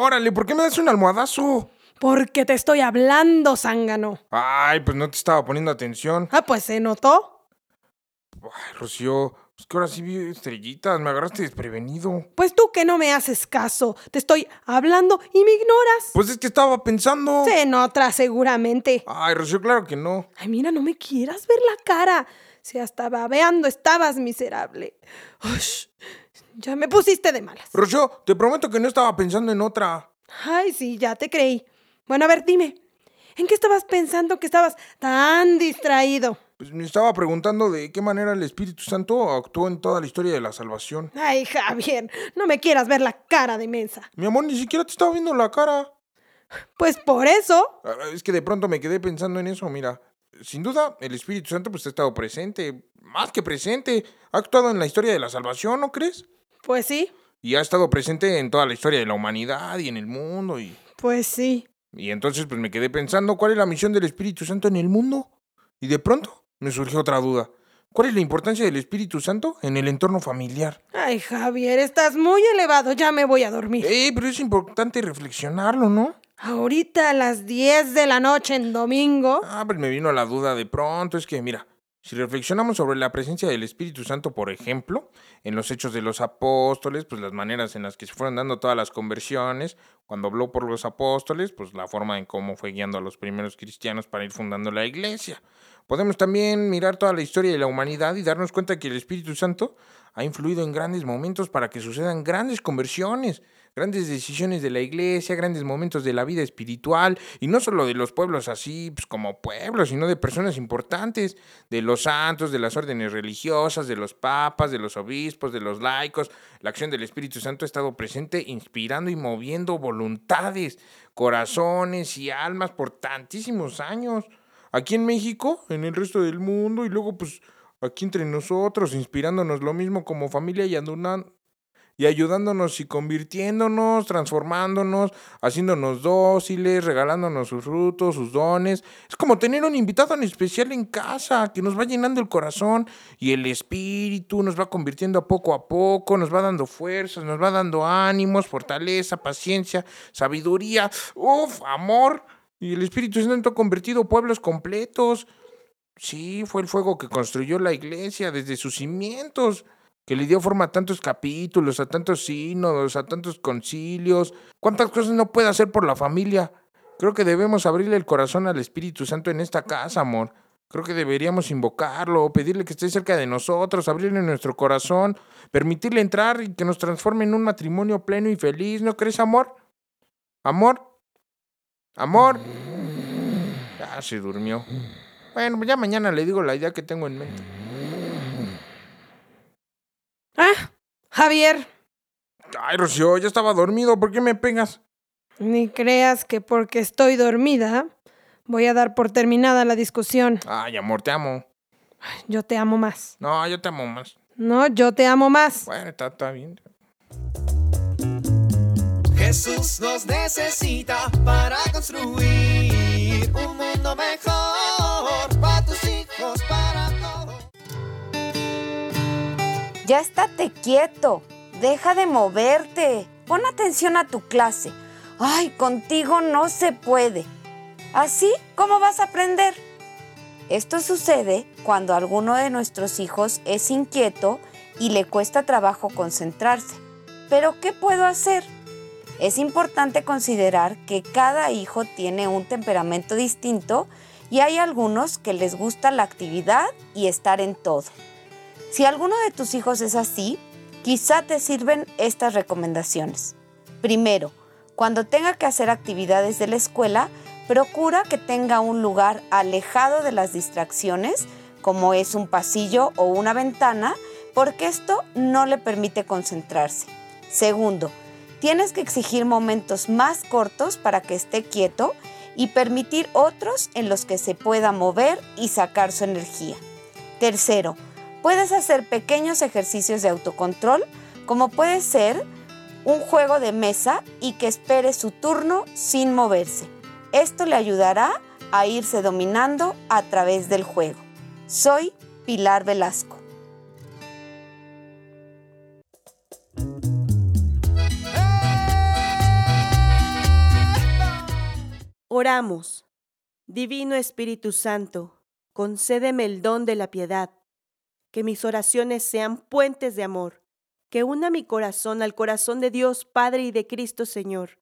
Órale, ¿por qué me das un almohadazo? Porque te estoy hablando, zángano. Ay, pues no te estaba poniendo atención. Ah, pues se notó. Ay, Rocío, pues que ahora sí vi estrellitas, me agarraste desprevenido. Pues tú que no me haces caso. Te estoy hablando y me ignoras. Pues es que estaba pensando. Se nota seguramente. Ay, Rocío, claro que no. Ay, mira, no me quieras ver la cara. Si hasta babeando estabas miserable. Ush, ya me pusiste de malas. Rocío, te prometo que no estaba pensando en otra. Ay, sí, ya te creí. Bueno, a ver, dime. ¿En qué estabas pensando que estabas tan distraído? Pues me estaba preguntando de qué manera el Espíritu Santo actuó en toda la historia de la salvación. Ay, Javier, no me quieras ver la cara de mensa. Mi amor, ni siquiera te estaba viendo la cara. Pues por eso. Ah, Es que de pronto me quedé pensando en eso, mira. Sin duda, el Espíritu Santo pues ha estado presente, más que presente. Ha actuado en la historia de la salvación, ¿no crees? Pues sí, Y ha estado presente en toda la historia de la humanidad y en el mundo. Y, pues sí. y entonces pues me quedé pensando cuál es la misión del Espíritu Santo en el mundo. Y de pronto me surgió otra duda. ¿Cuál es la importancia del Espíritu Santo en el entorno familiar? Ay, Javier, estás muy elevado. Ya me voy a dormir. Eh, pero es importante reflexionarlo, ¿no? Ahorita a las 10 de la noche en domingo. Ah, pues me vino la duda de pronto. Es que, mira, si reflexionamos sobre la presencia del Espíritu Santo, por ejemplo, en los hechos de los apóstoles, pues las maneras en las que se fueron dando todas las conversiones, cuando habló por los apóstoles, pues la forma en cómo fue guiando a los primeros cristianos para ir fundando la iglesia. Podemos también mirar toda la historia de la humanidad y darnos cuenta que el Espíritu Santo ha influido en grandes momentos para que sucedan grandes conversiones, grandes decisiones de la iglesia, grandes momentos de la vida espiritual, y no solo de los pueblos así pues, como pueblos, sino de personas importantes, de los santos, de las órdenes religiosas, de los papas, de los obispos, de los laicos. La acción del Espíritu Santo ha estado presente inspirando y moviendo voluntades, corazones y almas por tantísimos años. Aquí en México, en el resto del mundo, y luego pues aquí entre nosotros, inspirándonos lo mismo como familia y anduna- y ayudándonos y convirtiéndonos, transformándonos, haciéndonos dóciles, regalándonos sus frutos, sus dones. Es como tener un invitado en especial en casa que nos va llenando el corazón y el espíritu, nos va convirtiendo poco a poco, nos va dando fuerzas, nos va dando ánimos, fortaleza, paciencia, sabiduría, uf, amor. Y el Espíritu Santo ha convertido pueblos completos. Sí, fue el fuego que construyó la iglesia desde sus cimientos, que le dio forma a tantos capítulos, a tantos sínodos, a tantos concilios. ¿Cuántas cosas no puede hacer por la familia? Creo que debemos abrirle el corazón al Espíritu Santo en esta casa, amor. Creo que deberíamos invocarlo, pedirle que esté cerca de nosotros, abrirle nuestro corazón, permitirle entrar y que nos transforme en un matrimonio pleno y feliz, ¿no crees, amor? ¿Amor? ¿Amor? Ya se durmió. Bueno, ya mañana le digo la idea que tengo en mente. Ah, Javier, Ay, Rocío, ya estaba dormido, ¿por qué me pegas? ni creas que porque estoy dormida voy a dar por terminada la discusión. Ay, amor, te amo. Yo te amo más. No, yo te amo más. No, yo te amo más. Bueno, está, está bien. Jesús nos necesita para construir un mundo mejor para tus hijos, para todos. Ya estate quieto. Deja de moverte. Pon atención a tu clase. Ay, contigo no se puede. ¿Así? ¿Cómo vas a aprender? Esto sucede cuando alguno de nuestros hijos es inquieto y le cuesta trabajo concentrarse. Pero ¿qué puedo hacer? Es importante considerar que cada hijo tiene un temperamento distinto y hay algunos que les gusta la actividad y estar en todo. Si alguno de tus hijos es así, quizá te sirven estas recomendaciones. Primero, cuando tenga que hacer actividades de la escuela, procura que tenga un lugar alejado de las distracciones, como es un pasillo o una ventana, porque esto no le permite concentrarse. Segundo, tienes que exigir momentos más cortos para que esté quieto y permitir otros en los que se pueda mover y sacar su energía. Tercero, puedes hacer pequeños ejercicios de autocontrol, como puede ser un juego de mesa y que espere su turno sin moverse. Esto le ayudará a irse dominando a través del juego. Soy Pilar Velasco. Oramos. Divino Espíritu Santo, concédeme el don de la piedad, que mis oraciones sean puentes de amor, que una mi corazón al corazón de Dios Padre y de Cristo Señor,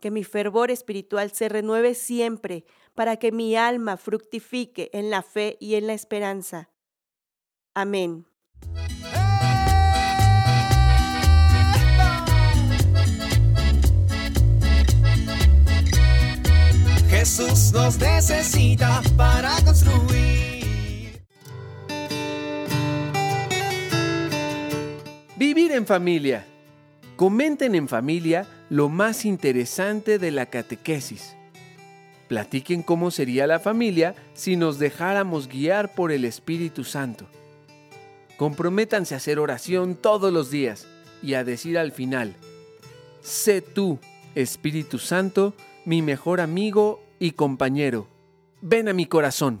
que mi fervor espiritual se renueve siempre para que mi alma fructifique en la fe y en la esperanza. Amén. Jesús nos necesita para construir. Vivir en familia. Comenten en familia lo más interesante de la catequesis. Platiquen cómo sería la familia si nos dejáramos guiar por el Espíritu Santo. Comprométanse a hacer oración todos los días y a decir al final, sé tú, Espíritu Santo, mi mejor amigo y compañero. Ven a mi corazón.